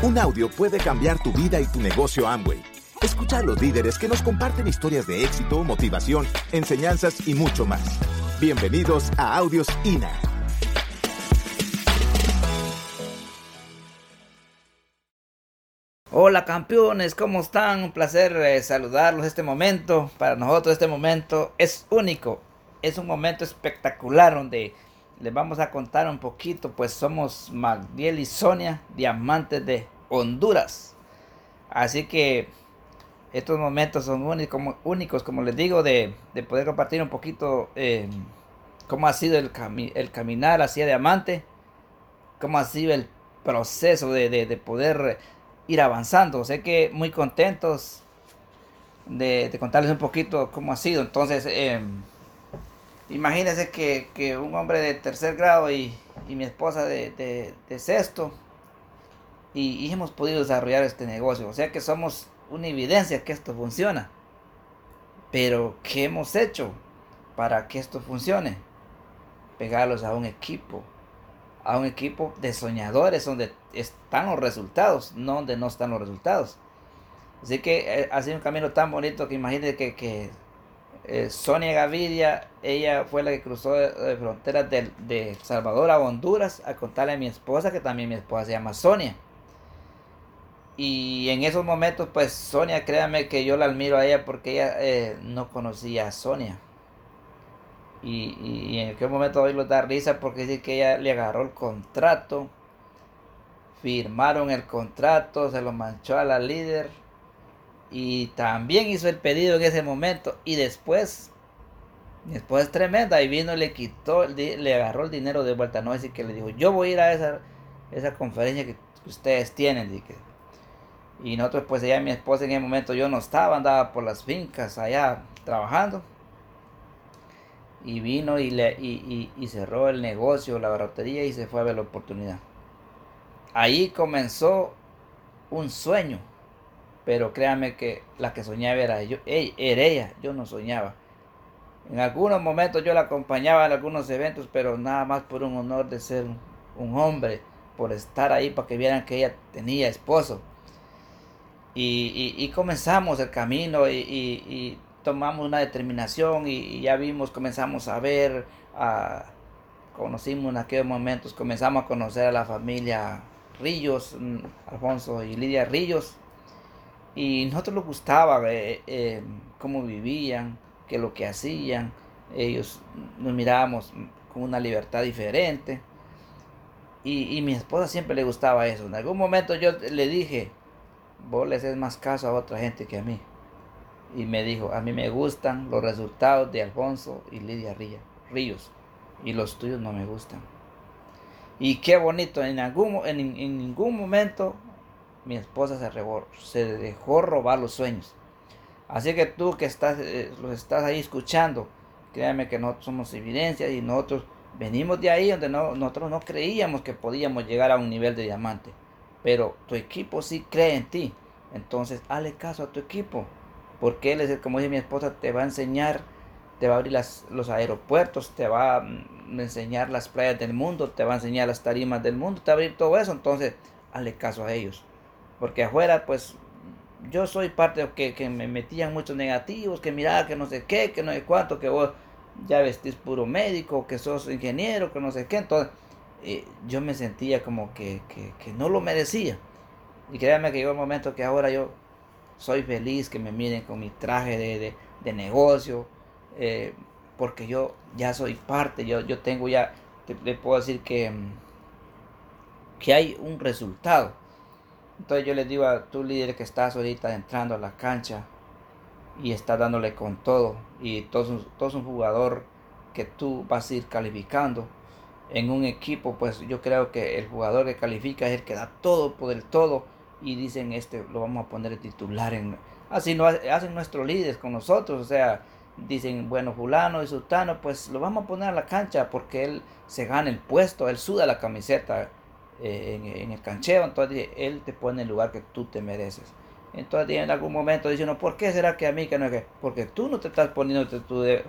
Un audio puede cambiar tu vida y tu negocio Amway. Escucha a los líderes que nos comparten historias de éxito, motivación, enseñanzas y mucho más. Bienvenidos a Audios INA. Hola campeones, ¿cómo están? Un placer eh, saludarlos este momento. Para nosotros este momento es único. Es un momento espectacular donde les vamos a contar un poquito, pues somos Magdiel y Sonia, diamantes de Honduras. Así que estos momentos son únicos, como les digo, de, poder compartir un poquito eh, cómo ha sido el, el, caminar hacia diamante, cómo ha sido el proceso de, poder ir avanzando. Sé que muy contentos de, contarles un poquito cómo ha sido. Entonces, eh, Imagínense que, un hombre de tercer grado y, mi esposa de, sexto y, hemos podido desarrollar este negocio. O sea que somos una evidencia que esto funciona. Pero, ¿qué hemos hecho para que esto funcione? Pegarlos a un equipo. A un equipo de soñadores donde están los resultados, no donde no están los resultados. Así que eh, ha sido un camino tan bonito que imagínense que eh, Sonia Gaviria, ella fue la que cruzó de, fronteras de, Salvador a Honduras a contarle a mi esposa, que también mi esposa se llama Sonia. Y en esos momentos, pues Sonia, créame que yo la admiro a ella porque ella eh, no conocía a Sonia. Y, en aquel momento hoy lo da risa porque dice que ella le agarró el contrato, firmaron el contrato, se lo manchó a la líder y también hizo el pedido en ese momento. Y después, después es tremenda. Y vino y le quitó, le agarró el dinero de vuelta. No decir que le dijo, yo voy a ir a esa, esa conferencia que ustedes tienen. Y nosotros, pues ella, mi esposa en ese momento, yo no estaba, andaba por las fincas allá trabajando. Y vino y, le, y, y cerró el negocio, la barrotería y se fue a ver la oportunidad. Ahí comenzó un sueño pero créanme que la que soñaba era, yo, era ella, yo no soñaba. En algunos momentos yo la acompañaba en algunos eventos, pero nada más por un honor de ser un hombre, por estar ahí para que vieran que ella tenía esposo. Y, comenzamos el camino y, tomamos una determinación y, ya vimos, comenzamos a ver, conocimos en aquellos momentos, comenzamos a conocer a la familia Rillos, mm, Alfonso y Lidia Rillos y nosotros nos gustaba eh, cómo vivían, qué lo que hacían. Ellos nos mirábamos con una libertad diferente. Y, mi esposa siempre le gustaba eso. En algún momento yo le dije, vos le haces más caso a otra gente que a mí. Y me dijo, a mí me gustan los resultados de Alfonso y Lidia Ríos. Y los tuyos no me gustan. Y qué bonito, en, algún, en ningún momento mi esposa se, dejó robar los sueños. Así que tú que estás, eh, los estás ahí escuchando, créame que nosotros somos evidencia y nosotros venimos de ahí donde no, nosotros no creíamos que podíamos llegar a un nivel de diamante. Pero tu equipo sí cree en ti. Entonces, hazle caso a tu equipo. Porque él es el, como dice mi esposa, te va a enseñar, te va a abrir las, los aeropuertos, te va a mm, enseñar las playas del mundo, te va a enseñar las tarimas del mundo, te va a abrir todo eso. Entonces, hazle caso a ellos. Porque afuera, pues, yo soy parte de que, que me metían muchos negativos, que mira, que no sé qué, que no sé cuánto, que vos ya vestís puro médico, que sos ingeniero, que no sé qué. Entonces, eh, yo me sentía como que, que, no lo merecía. Y créanme que llegó el momento que ahora yo soy feliz que me miren con mi traje de, de, negocio, eh, porque yo ya soy parte, yo, yo tengo ya, te, puedo decir que, que hay un resultado. Entonces yo les digo a tu líder que estás ahorita entrando a la cancha y estás dándole con todo. Y todo, todo un jugador que tú vas a ir calificando. En un equipo, pues yo creo que el jugador que califica es el que da todo por el todo. Y dicen este lo vamos a poner titular en así no hacen nuestros líderes con nosotros, o sea, dicen, bueno, fulano y sultano, pues lo vamos a poner a la cancha porque él se gana el puesto, él suda la camiseta en, el cancheo, entonces él te pone el lugar que tú te mereces. Entonces en algún momento dice ¿por qué será que a mí que no es que? Porque tú no te estás poniendo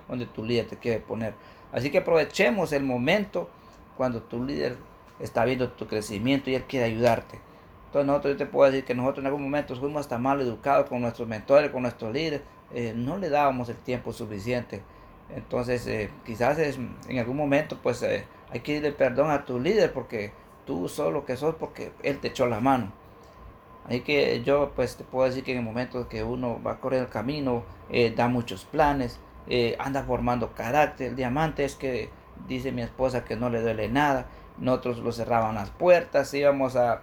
donde tu líder te quiere poner. Así que aprovechemos el momento cuando tu líder está viendo tu crecimiento y él quiere ayudarte. Entonces nosotros, yo te puedo decir que nosotros en algún momento fuimos hasta mal educados con nuestros mentores, con nuestros líderes, eh, no le dábamos el tiempo suficiente. Entonces eh, quizás es, en algún momento pues eh, hay que darle perdón a tu líder porque tú sos lo que sos porque él te echó la mano. Así que yo pues te puedo decir que en el momento que uno va a correr el camino, da muchos planes, anda formando carácter. El diamante es que dice mi esposa que no le duele nada. Nosotros lo cerraban las puertas, íbamos a,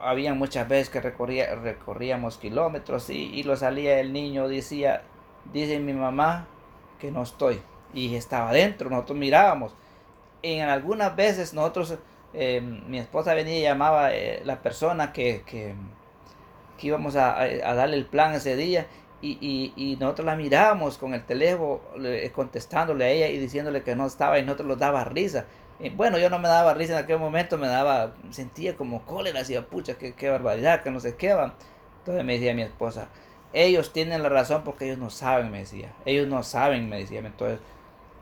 había muchas veces que recorría, recorríamos kilómetros y, y, lo salía el niño, decía, dice mi mamá que no estoy. Y estaba dentro, nosotros mirábamos. En algunas veces nosotros, eh, mi esposa venía y llamaba a eh, la persona que, que, que íbamos a, a, darle el plan ese día y, y, y, nosotros la mirábamos con el teléfono contestándole a ella y diciéndole que no estaba y nosotros nos daba risa bueno, yo no me daba risa en aquel momento, me daba, sentía como cólera, decía, pucha, qué, qué barbaridad, que no sé qué va. Entonces me decía mi esposa, ellos tienen la razón porque ellos no saben, me decía, ellos no saben, me decía. Entonces,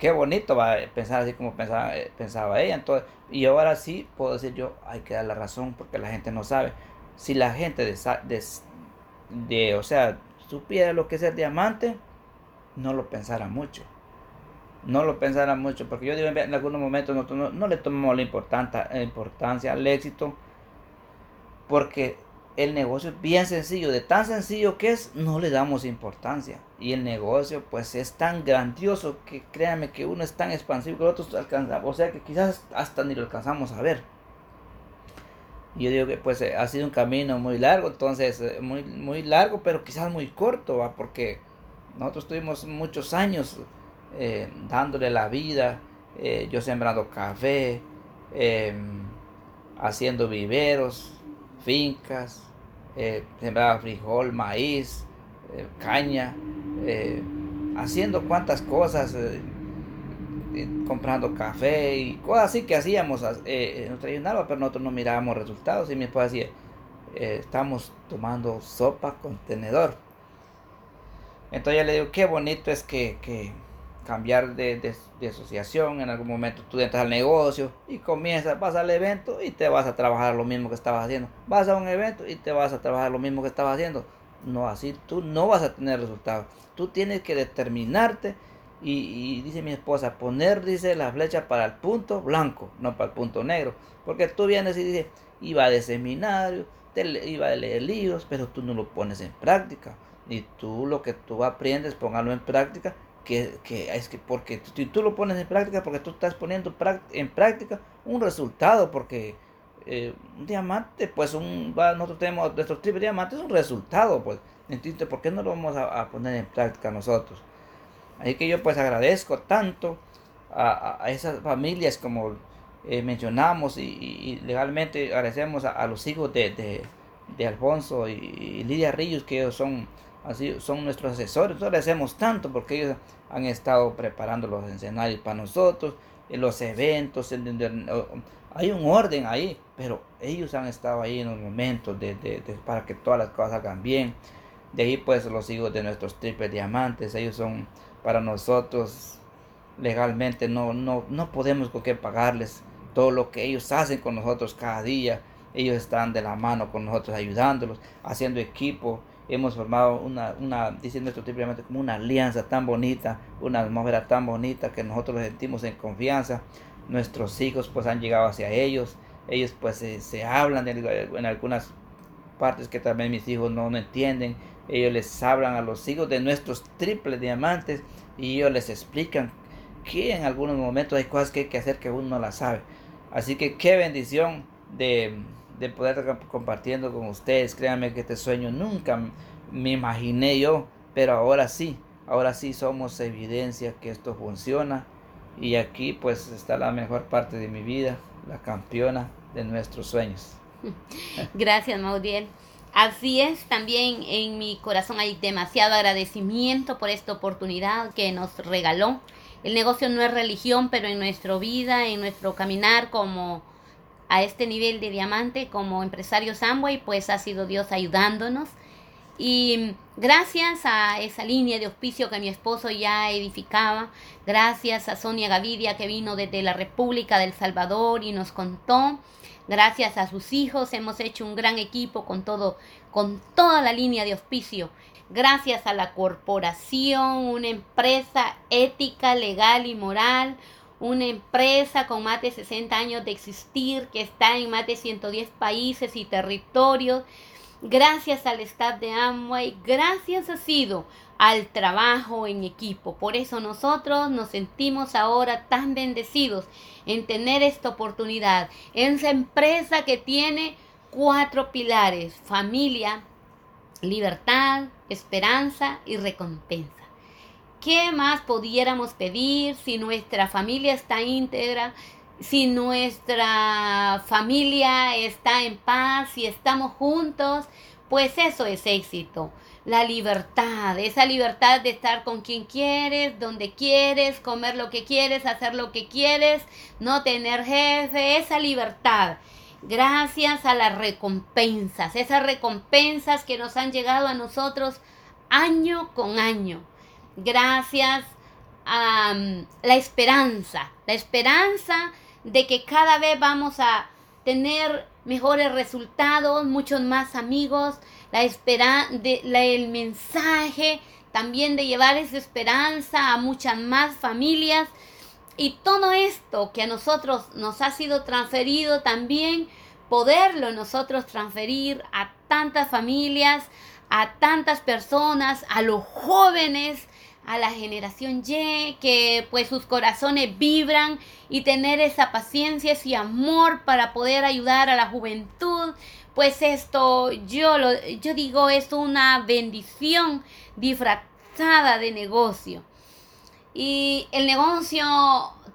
qué bonito va pensar así como pensaba, eh, pensaba ella. Entonces, y ahora sí puedo decir yo, hay que dar la razón porque la gente no sabe. Si la gente de, o sea, supiera lo que es el diamante, no lo pensara mucho no lo pensara mucho, porque yo digo en algunos momentos nosotros no, le tomamos la importancia al éxito, porque el negocio es bien sencillo, de tan sencillo que es, no le damos importancia. Y el negocio pues es tan grandioso que créanme que uno es tan expansivo que otros alcanzamos, o sea que quizás hasta ni lo alcanzamos a ver. Y yo digo que pues ha sido un camino muy largo, entonces eh, muy, muy largo, pero quizás muy corto, ¿va? porque nosotros tuvimos muchos años eh, dándole la vida, eh, yo sembrando café, em, haciendo viveros, fincas, eh, sembraba frijol, maíz, caña, haciendo cuantas cosas, comprando café y cosas así que hacíamos en nuestra pero nosotros no mirábamos resultados y mi esposa decía, estamos tomando sopa con tenedor. Entonces yo le digo, qué bonito es que, que cambiar de, asociación, en algún momento tú entras al negocio y comienzas, vas al evento y te vas a trabajar lo mismo que estabas haciendo. Vas a un evento y te vas a trabajar lo mismo que estabas haciendo. No, así tú no vas a tener resultados. Tú tienes que determinarte y, dice mi esposa, poner, dice, la flecha para el punto blanco, no para el punto negro. Porque tú vienes y dices, iba de seminario, te, iba a leer libros, pero tú no lo pones en práctica. Y tú lo que tú aprendes, póngalo en práctica que, es que porque si tú lo pones en práctica, porque tú estás poniendo en práctica un resultado, porque eh, un diamante, pues un, nosotros tenemos nuestros triples diamantes, es un resultado, pues, entonces, ¿por qué no lo vamos a, poner en práctica nosotros? Así que yo pues agradezco tanto a, esas familias como eh, mencionamos y, legalmente agradecemos a, los hijos de, de, Alfonso y, y Lidia Ríos, que ellos son así son nuestros asesores. Nosotros hacemos tanto porque ellos han estado preparando los escenarios para nosotros, en los eventos, hay un orden ahí, pero ellos han estado ahí en los momentos de, para que todas las cosas hagan bien. De ahí pues los hijos de nuestros triples diamantes, ellos son para nosotros legalmente no, no, no podemos con qué pagarles todo lo que ellos hacen con nosotros cada día. Ellos están de la mano con nosotros ayudándolos, haciendo equipo, hemos formado una, una diciendo esto simplemente como una alianza tan bonita, una atmósfera tan bonita que nosotros nos sentimos en confianza. Nuestros hijos pues han llegado hacia ellos, ellos pues se, hablan en algunas partes que también mis hijos no, entienden. Ellos les hablan a los hijos de nuestros triples diamantes y ellos les explican que en algunos momentos hay cosas que hay que hacer que uno no las sabe. Así que qué bendición de de poder estar compartiendo con ustedes. Créanme que este sueño nunca me imaginé yo, pero ahora sí, ahora sí somos evidencia que esto funciona. Y aquí pues está la mejor parte de mi vida, la campeona de nuestros sueños. Gracias, Maudiel. Así es, también en mi corazón hay demasiado agradecimiento por esta oportunidad que nos regaló. El negocio no es religión, pero en nuestra vida, en nuestro caminar como a este nivel de diamante como empresario Samway, pues ha sido Dios ayudándonos. Y gracias a esa línea de auspicio que mi esposo ya edificaba, gracias a Sonia Gavidia que vino desde la República del Salvador y nos contó, gracias a sus hijos hemos hecho un gran equipo con todo, con toda la línea de auspicio. Gracias a la corporación, una empresa ética, legal y moral, una empresa con más de 60 años de existir, que está en más de 110 países y territorios. Gracias al staff de Amway, gracias ha sido al trabajo en equipo. Por eso nosotros nos sentimos ahora tan bendecidos en tener esta oportunidad. En esa empresa que tiene cuatro pilares, familia, libertad, esperanza y recompensa. ¿Qué más pudiéramos pedir si nuestra familia está íntegra, si nuestra familia está en paz, si estamos juntos? Pues eso es éxito. La libertad, esa libertad de estar con quien quieres, donde quieres, comer lo que quieres, hacer lo que quieres, no tener jefe, esa libertad. Gracias a las recompensas, esas recompensas que nos han llegado a nosotros año con año gracias a mm, la esperanza, la esperanza de que cada vez vamos a tener mejores resultados, muchos más amigos, la de, el mensaje también de llevar esa esperanza a muchas más familias. Y todo esto que a nosotros nos ha sido transferido también poderlo nosotros transferir a tantas familias, a tantas personas, a los jóvenes, a la generación Y, que pues sus corazones vibran y tener esa paciencia, ese amor para poder ayudar a la juventud. Pues esto yo lo yo digo es una bendición disfrazada de negocio. Y el negocio,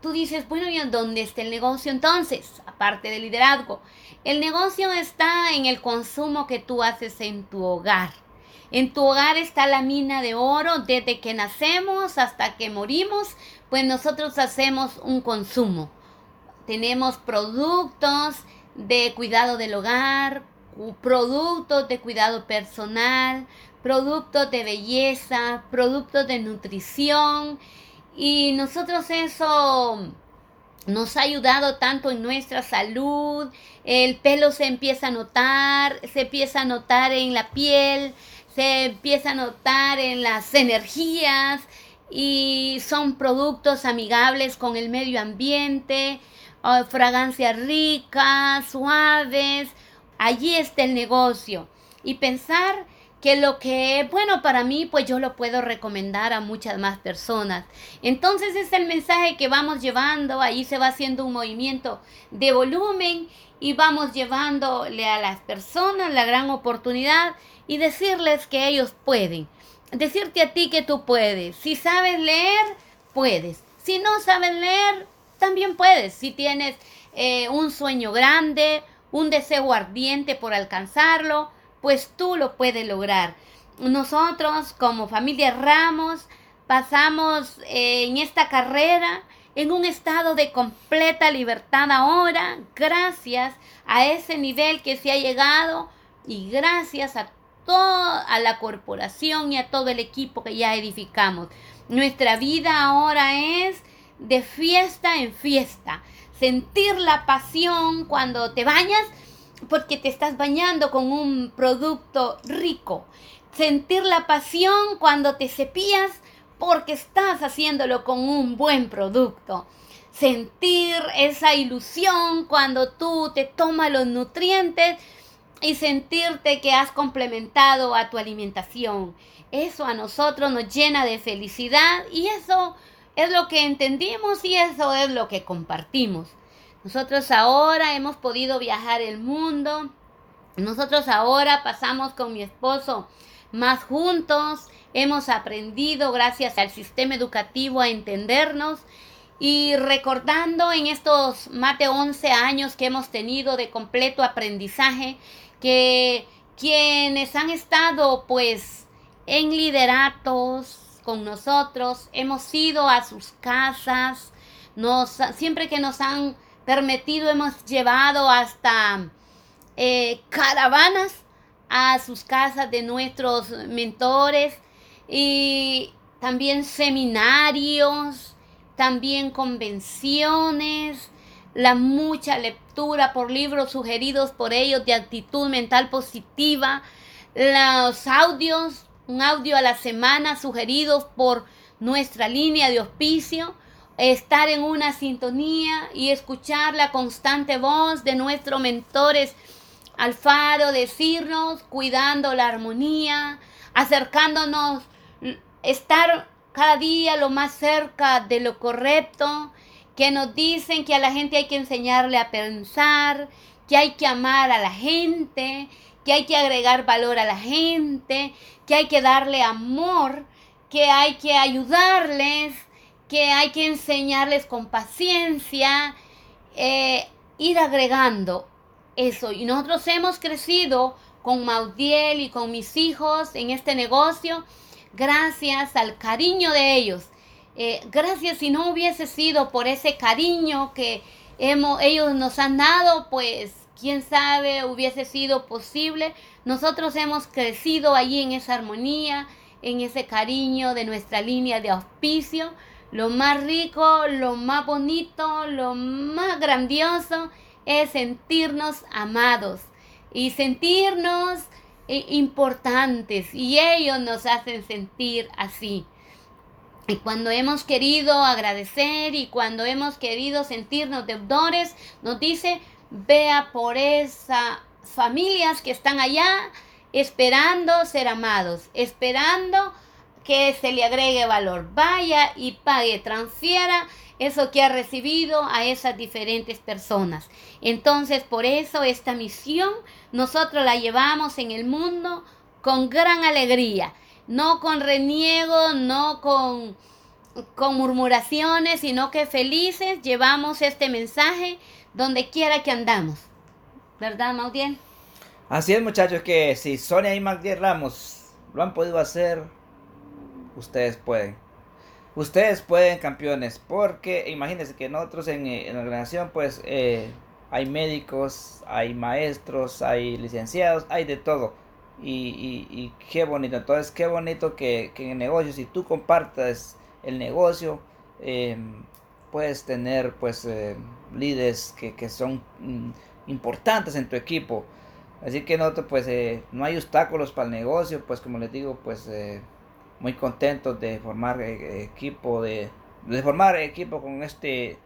tú dices, bueno, ¿y dónde está el negocio entonces? Aparte del liderazgo. El negocio está en el consumo que tú haces en tu hogar. En tu hogar está la mina de oro desde que nacemos hasta que morimos, pues nosotros hacemos un consumo. Tenemos productos de cuidado del hogar, productos de cuidado personal, productos de belleza, productos de nutrición y nosotros eso nos ha ayudado tanto en nuestra salud, el pelo se empieza a notar, se empieza a notar en la piel, se empieza a notar en las energías y son productos amigables con el medio ambiente, fragancias ricas, suaves. Allí está el negocio. Y pensar que lo que es bueno para mí, pues yo lo puedo recomendar a muchas más personas. Entonces es el mensaje que vamos llevando, ahí se va haciendo un movimiento de volumen y vamos llevándole a las personas la gran oportunidad y decirles que ellos pueden. Decirte a ti que tú puedes. Si sabes leer, puedes. Si no sabes leer, también puedes. Si tienes eh, un sueño grande, un deseo ardiente por alcanzarlo, pues tú lo puedes lograr. Nosotros como familia Ramos pasamos eh, en esta carrera en un estado de completa libertad ahora, gracias a ese nivel que se ha llegado y gracias a a la corporación y a todo el equipo que ya edificamos. Nuestra vida ahora es de fiesta en fiesta. Sentir la pasión cuando te bañas porque te estás bañando con un producto rico. Sentir la pasión cuando te cepillas porque estás haciéndolo con un buen producto. Sentir esa ilusión cuando tú te tomas los nutrientes y sentirte que has complementado a tu alimentación. Eso a nosotros nos llena de felicidad y eso es lo que entendimos y eso es lo que compartimos. Nosotros ahora hemos podido viajar el mundo. Nosotros ahora pasamos con mi esposo más juntos. Hemos aprendido gracias al sistema educativo a entendernos y recordando en estos más de 11 años que hemos tenido de completo aprendizaje, que quienes han estado pues en lideratos con nosotros, hemos ido a sus casas, nos, siempre que nos han permitido hemos llevado hasta eh, caravanas a sus casas de nuestros mentores y también seminarios, también convenciones, la mucha por libros sugeridos por ellos de actitud mental positiva, los audios, un audio a la semana sugeridos por nuestra línea de hospicio, estar en una sintonía y escuchar la constante voz de nuestros mentores Alfaro, decirnos, cuidando la armonía, acercándonos, estar cada día lo más cerca de lo correcto, que nos dicen que a la gente hay que enseñarle a pensar, que hay que amar a la gente, que hay que agregar valor a la gente, que hay que darle amor, que hay que ayudarles, que hay que enseñarles con paciencia, eh, ir agregando eso. Y nosotros hemos crecido con Maudiel y con mis hijos en este negocio gracias al cariño de ellos. Eh, gracias si no hubiese sido por ese cariño que hemos, ellos nos han dado, pues quién sabe hubiese sido posible. Nosotros hemos crecido allí en esa armonía, en ese cariño de nuestra línea de auspicio. Lo más rico, lo más bonito, lo más grandioso es sentirnos amados y sentirnos eh, importantes y ellos nos hacen sentir así. Y cuando hemos querido agradecer y cuando hemos querido sentirnos deudores, nos dice, vea por esas familias que están allá esperando ser amados, esperando que se le agregue valor. Vaya y pague, transfiera eso que ha recibido a esas diferentes personas. Entonces, por eso esta misión nosotros la llevamos en el mundo con gran alegría, no con reniego, no con, con murmuraciones, sino que felices llevamos este mensaje donde quiera que andamos. ¿Verdad, Maudien? Así es, muchachos, que si Sonia y Magdiel Ramos lo han podido hacer, ustedes pueden. Ustedes pueden, campeones, porque imagínense que nosotros en, eh, en la organización, pues eh, hay médicos, hay maestros, hay licenciados, hay de todo. Y, y, qué bonito, entonces qué bonito que, que, en el negocio, si tú compartas el negocio, em, puedes tener pues eh, líderes que, que son mm, importantes en tu equipo. Así que nosotros pues no hay obstáculos para el negocio, pues como les digo, pues muy contentos de formar eh, equipo, de, formar equipo con este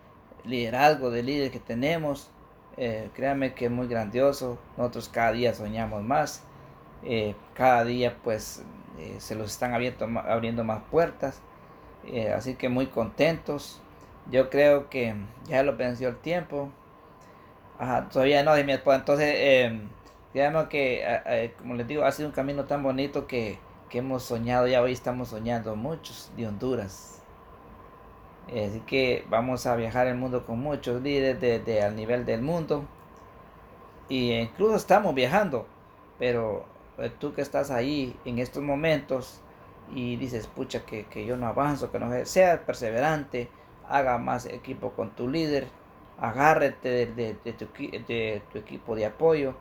liderazgo de líder que tenemos. Eh, créanme que es muy grandioso. Nosotros cada día soñamos más. Eh, cada día pues se los están abierto, abriendo más puertas. así que muy contentos. Yo creo que ya lo venció el tiempo. todavía no, mi esposa. Entonces, digamos que, como les digo, ha sido un camino tan bonito que que hemos soñado, ya hoy estamos soñando muchos de Honduras. Así que vamos a viajar el mundo con muchos líderes de, al nivel del mundo. Y incluso estamos viajando. Pero eh, tú que estás ahí en estos momentos y dices, pucha, que, yo no avanzo, que no sea perseverante, haga más equipo con tu líder, agárrete de, tu, de tu, equipo de apoyo,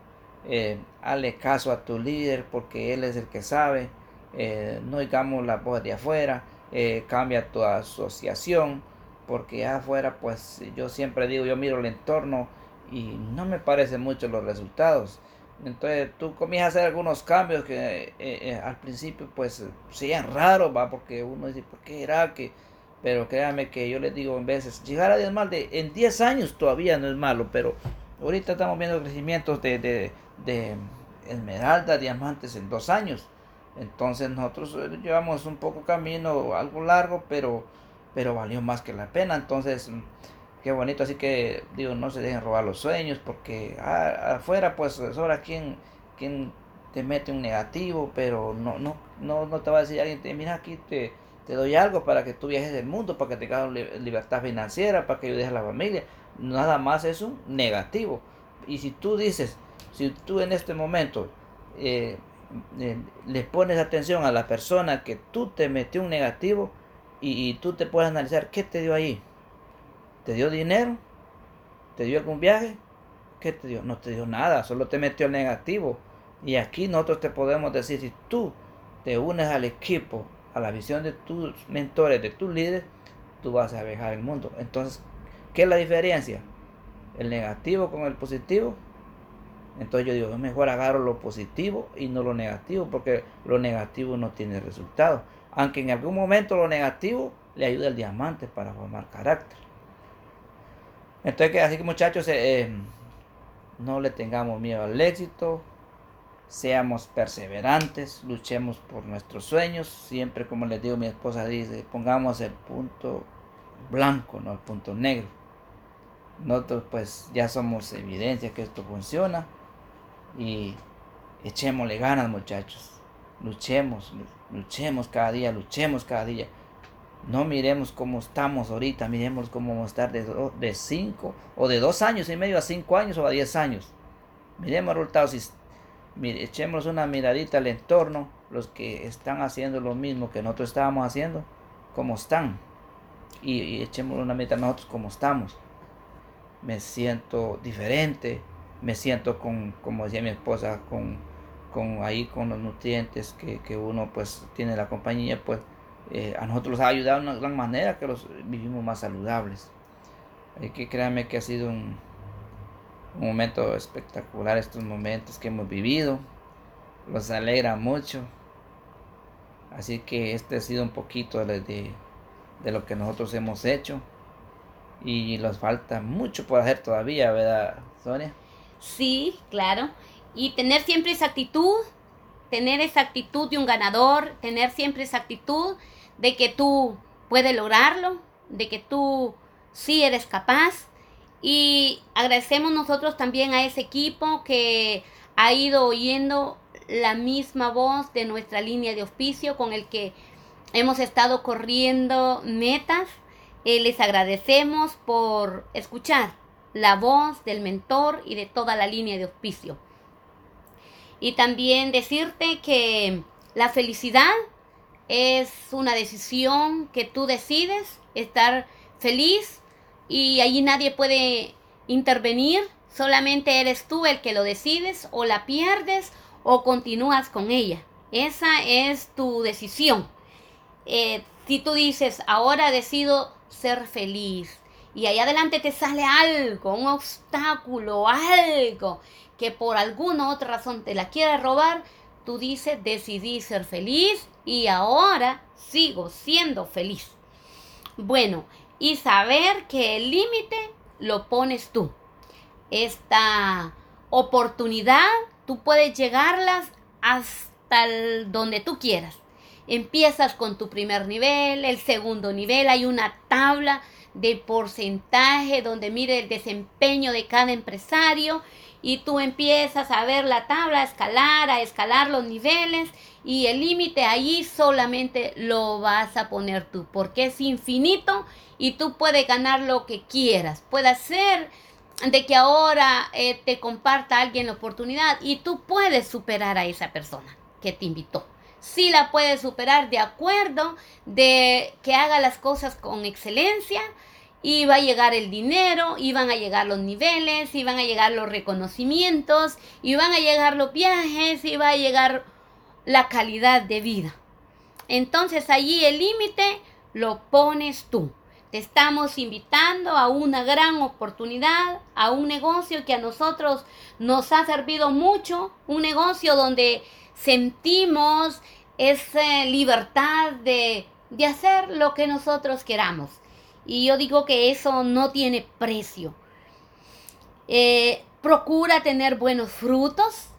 eh, hazle caso a tu líder porque él es el que sabe eh, no digamos la voz de afuera, eh, cambia tu asociación, porque afuera pues yo siempre digo, yo miro el entorno y no me parecen mucho los resultados. Entonces tú comienzas a hacer algunos cambios que eh, al principio pues sean raros, va, porque uno dice, ¿por qué era que? Pero créanme que yo les digo en veces, llegar a 10 mal de, en 10 años todavía no es malo, pero ahorita estamos viendo crecimientos de, de, de esmeralda, diamantes en dos años. Entonces nosotros eh, llevamos un poco camino, algo largo, pero, pero valió más que la pena. Entonces, qué bonito. Así que, digo, no se dejen robar los sueños, porque ah, afuera, pues, ahora quien, quien te mete un negativo, pero no, no, no, no te va a decir alguien, mira, aquí te, te doy algo para que tú viajes el mundo, para que tengas libertad financiera, para que ayudes a la familia. Nada más es un negativo. Y si tú dices, si tú en este momento eh, eh, le pones atención a la persona que tú te metió un negativo y, tú te puedes analizar qué te dio ahí. ¿Te dio dinero? ¿Te dio algún viaje? ¿Qué te dio? No te dio nada, solo te metió el negativo. Y aquí nosotros te podemos decir, si tú te unes al equipo, a la visión de tus mentores, de tus líderes, tú vas a viajar el mundo. Entonces, ¿qué es la diferencia? El negativo con el positivo. Entonces yo digo, es mejor agarro lo positivo y no lo negativo, porque lo negativo no tiene resultado. Aunque en algún momento lo negativo le ayuda al diamante para formar carácter. Entonces, así que muchachos, eh, eh, no le tengamos miedo al éxito, seamos perseverantes, luchemos por nuestros sueños, siempre como les digo, mi esposa dice, pongamos el punto blanco, no el punto negro. Nosotros pues ya somos evidencia que esto funciona. Y echémosle ganas muchachos, luchemos, luchemos cada día, luchemos cada día. No miremos cómo estamos ahorita, miremos cómo vamos a estar de 5 o de 2 años y medio a 5 años o a 10 años. Miremos resultados y echemos una miradita al entorno, los que están haciendo lo mismo que nosotros estábamos haciendo, cómo están. Y, echemos una mirada a nosotros cómo estamos. Me siento diferente, me siento con, como decía mi esposa, con, con ahí con los nutrientes que, que uno pues tiene la compañía, pues eh, a nosotros nos ha ayudado de una gran manera que los vivimos más saludables. Hay que créanme que ha sido un, momento espectacular estos momentos que hemos vivido. Los alegra mucho. Así que este ha sido un poquito de, de, lo que nosotros hemos hecho. Y nos falta mucho por hacer todavía, ¿verdad, Sonia? Sí, claro. Y tener siempre esa actitud, tener esa actitud de un ganador, tener siempre esa actitud de que tú puedes lograrlo, de que tú sí eres capaz. Y agradecemos nosotros también a ese equipo que ha ido oyendo la misma voz de nuestra línea de auspicio con el que hemos estado corriendo metas. Eh, les agradecemos por escuchar la voz del mentor y de toda la línea de auspicio. Y también decirte que la felicidad es una decisión que tú decides estar feliz y allí nadie puede intervenir, solamente eres tú el que lo decides o la pierdes o continúas con ella. Esa es tu decisión. Eh, si tú dices, ahora decido ser feliz y ahí adelante te sale algo, un obstáculo, algo que por alguna otra razón te la quiere robar, tú dices, decidí ser feliz y ahora sigo siendo feliz. Bueno, y saber que el límite lo pones tú. Esta oportunidad, tú puedes llegarlas hasta donde tú quieras. Empiezas con tu primer nivel, el segundo nivel, hay una tabla de porcentaje donde mire el desempeño de cada empresario y tú empiezas a ver la tabla, a escalar, a escalar los niveles y el límite ahí solamente lo vas a poner tú porque es infinito y tú puedes ganar lo que quieras. Puede ser de que ahora eh, te comparta alguien la oportunidad y tú puedes superar a esa persona que te invitó. Sí la puedes superar de acuerdo de que haga las cosas con excelencia, va a llegar el dinero, y van a llegar los niveles, y van a llegar los reconocimientos, y van a llegar los viajes, va a llegar la calidad de vida. Entonces allí el límite lo pones tú. Te estamos invitando a una gran oportunidad, a un negocio que a nosotros nos ha servido mucho, un negocio donde sentimos esa libertad de, de hacer lo que nosotros queramos. Y yo digo que eso no tiene precio. Eh, procura tener buenos frutos.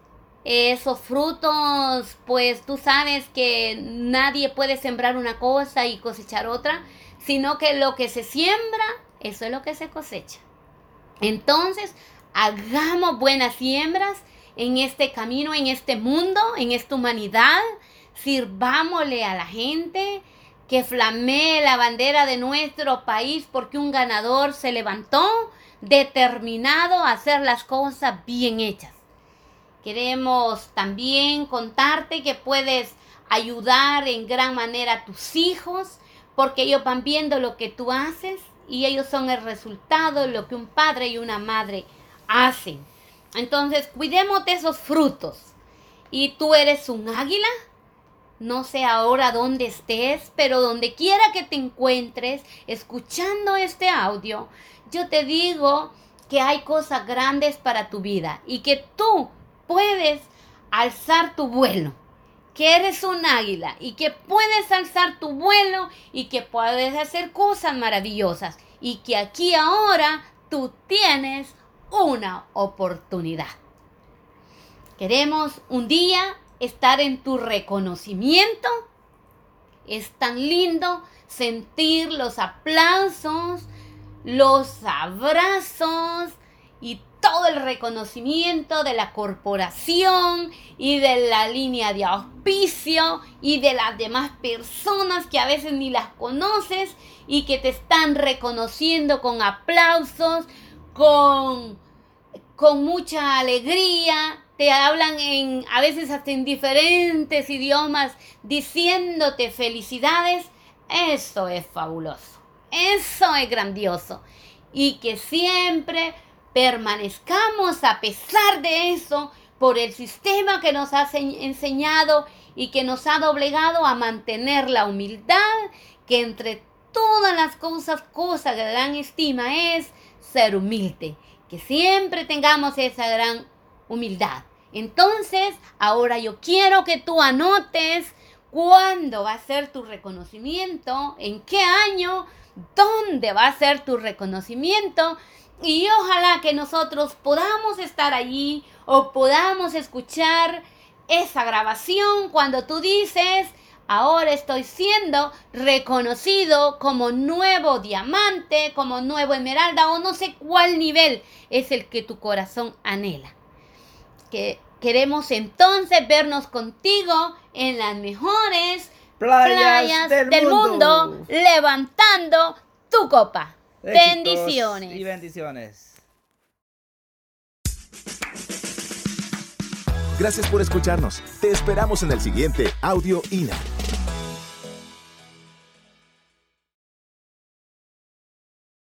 Esos frutos, pues tú sabes que nadie puede sembrar una cosa y cosechar otra, sino que lo que se siembra, eso es lo que se cosecha. Entonces, hagamos buenas siembras en este camino, en este mundo, en esta humanidad. Sirvámosle a la gente, que flamee la bandera de nuestro país porque un ganador se levantó determinado a hacer las cosas bien hechas. Queremos también contarte que puedes ayudar en gran manera a tus hijos porque ellos van viendo lo que tú haces y ellos son el resultado de lo que un padre y una madre hacen. Entonces, cuidemos de esos frutos. y tú eres un águila. No sé ahora dónde estés, pero donde quiera que te encuentres escuchando este audio, yo te digo que hay cosas grandes para tu vida y que tú puedes alzar tu vuelo, que eres un águila y que puedes alzar tu vuelo y que puedes hacer cosas maravillosas y que aquí ahora tú tienes una oportunidad. Queremos un día estar en tu reconocimiento. Es tan lindo sentir los aplausos, los abrazos y todo el reconocimiento de la corporación y de la línea de auspicio y de las demás personas que a veces ni las conoces y que te están reconociendo con aplausos, con, con mucha alegría, te hablan en a veces hasta en diferentes idiomas diciéndote felicidades, eso es fabuloso. Eso es grandioso. Y que siempre permanezcamos a pesar de eso por el sistema que nos ha enseñado y que nos ha doblegado a mantener la humildad, que entre todas las cosas, cosa de gran estima es ser humilde, que siempre tengamos esa gran humildad. Entonces, ahora yo quiero que tú anotes cuándo va a ser tu reconocimiento, en qué año, dónde va a ser tu reconocimiento y ojalá que nosotros podamos estar allí o podamos escuchar esa grabación cuando tú dices, ahora estoy siendo reconocido como nuevo diamante, como nuevo esmeralda o no sé cuál nivel es el que tu corazón anhela. Que queremos entonces vernos contigo en las mejores playas, del, mundo. levantando tu copa bendiciones. Y bendiciones. Gracias por escucharnos. Te esperamos en el siguiente Audio INA.